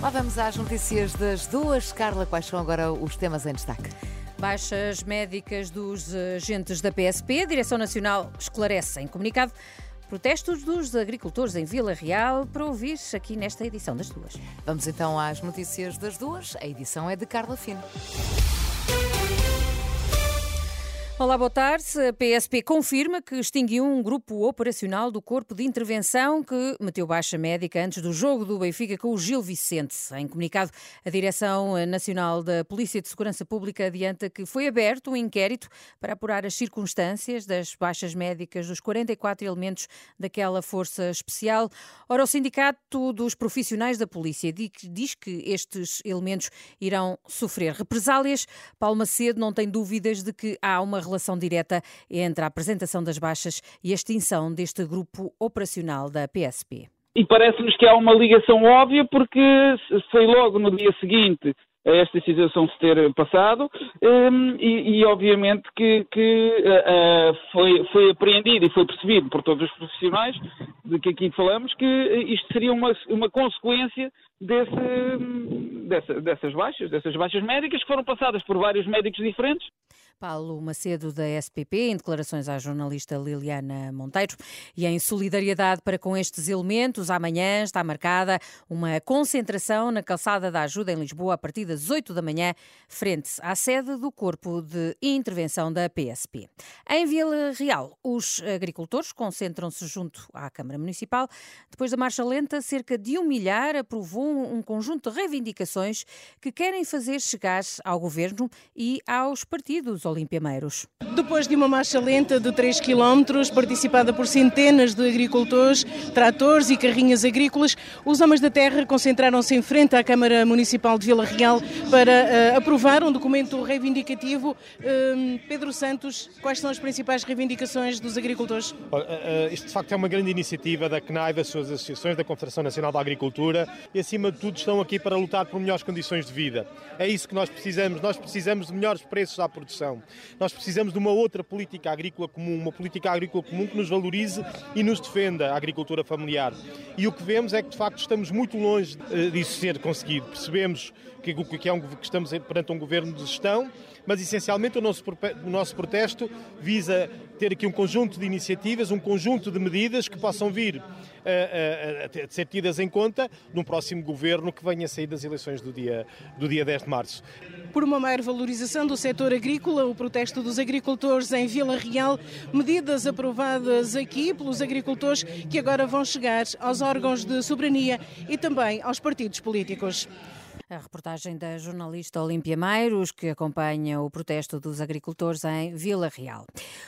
Lá vamos às notícias das duas. Carla, quais são agora os temas em destaque? Baixas médicas dos agentes da PSP. A Direção Nacional esclarece em comunicado protestos dos agricultores em Vila Real para ouvir aqui nesta edição das duas. Vamos então às notícias das duas. A edição é de Carla Fino. Olá, boa tarde. A PSP confirma que extinguiu um grupo operacional do Corpo de Intervenção que meteu baixa médica antes do jogo do Benfica com o Gil Vicente. Em comunicado, a Direção Nacional da Polícia de Segurança Pública adianta que foi aberto um inquérito para apurar as circunstâncias das baixas médicas dos 44 elementos daquela força especial. Ora, o Sindicato dos Profissionais da Polícia diz que estes elementos irão sofrer represálias. Paulo Macedo não tem dúvidas de que há uma relação direta entre a apresentação das baixas e a extinção deste grupo operacional da PSP. E parece-nos que há uma ligação óbvia, porque foi logo no dia seguinte a esta situação se ter passado um, e, e, obviamente que, que uh, foi, foi apreendido e foi percebido por todos os profissionais de que aqui falamos que isto seria uma, uma consequência desse, dessa, dessas baixas, dessas baixas médicas que foram passadas por vários médicos diferentes Paulo Macedo, da SPP, em declarações à jornalista Liliana Monteiro. E em solidariedade para com estes elementos, amanhã está marcada uma concentração na Calçada da Ajuda, em Lisboa, a partir das 8 da manhã, frente à sede do Corpo de Intervenção da PSP. Em Vila Real, os agricultores concentram-se junto à Câmara Municipal. Depois da marcha lenta, cerca de um milhar aprovou um conjunto de reivindicações que querem fazer chegar ao Governo e aos partidos Olimpiameiros. Depois de uma marcha lenta de 3 km, participada por centenas de agricultores, tratores e carrinhas agrícolas, os homens da terra concentraram-se em frente à Câmara Municipal de Vila Real para uh, aprovar um documento reivindicativo. Uh, Pedro Santos, quais são as principais reivindicações dos agricultores? Uh, isto de facto é uma grande iniciativa da CNAI, das suas associações, da Confederação Nacional da Agricultura e acima de tudo estão aqui para lutar por melhores condições de vida. É isso que nós precisamos. Nós precisamos de melhores preços à produção. Nós precisamos de uma outra política agrícola comum, uma política agrícola comum que nos valorize e nos defenda a agricultura familiar. E o que vemos é que, de facto, estamos muito longe eh, disso ser conseguido. Percebemos que, que, é um, que estamos perante um governo de gestão, mas essencialmente o nosso, o nosso protesto visa ter aqui um conjunto de iniciativas, um conjunto de medidas que possam vir a, a, a, ser tidas em conta num próximo governo que venha a sair das eleições do dia, do dia 10 de março. Por uma maior valorização do setor agrícola, o protesto dos agricultores em Vila Real, medidas aprovadas aqui pelos agricultores que agora vão chegar aos órgãos de soberania e também aos partidos políticos. A reportagem da jornalista Olímpia Meiros, que acompanha o protesto dos agricultores em Vila Real.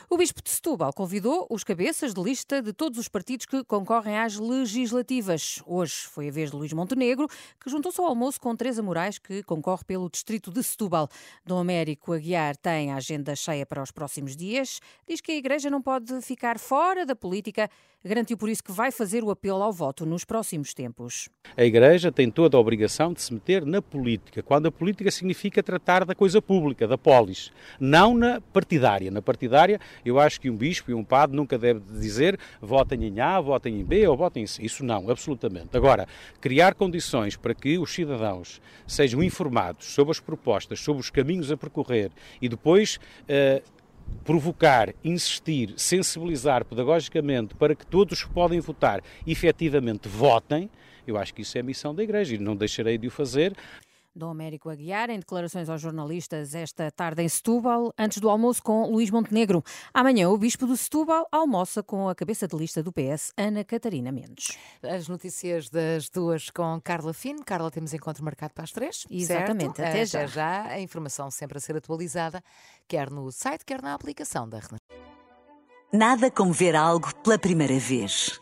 O Bispo de Setúbal convidou os cabeças de lista de todos os partidos que concorrem às legislativas. Hoje foi a vez de Luís Montenegro, que juntou-se ao almoço com Teresa Moraes, que concorre pelo distrito de Setúbal. Dom Américo Aguiar tem a agenda cheia para os próximos dias. Diz que a Igreja não pode ficar fora da política. Garantiu por isso que vai fazer o apelo ao voto nos próximos tempos. A Igreja tem toda a obrigação de se meter na política, quando a política significa tratar da coisa pública, da polis, não na partidária. Na partidária, eu acho que um bispo e um padre nunca deve dizer votem em A, votem em B ou votem em C. Isso não, absolutamente. Agora, criar condições para que os cidadãos sejam informados sobre as propostas, sobre os caminhos a percorrer e depois. Uh, provocar, insistir, sensibilizar pedagogicamente para que todos que podem votar efetivamente votem, eu acho que isso é a missão da Igreja e não deixarei de o fazer. Dom Américo Aguiar, em declarações aos jornalistas esta tarde em Setúbal, antes do almoço com Luís Montenegro. Amanhã, o Bispo de Setúbal almoça com a cabeça de lista do PS, Ana Catarina Mendes. As notícias das duas com Carla Fino. Carla, temos encontro marcado para as três. Exatamente, certo? até já. já. A informação sempre a ser atualizada, quer no site, quer na aplicação da Renascença. Nada como ver algo pela primeira vez.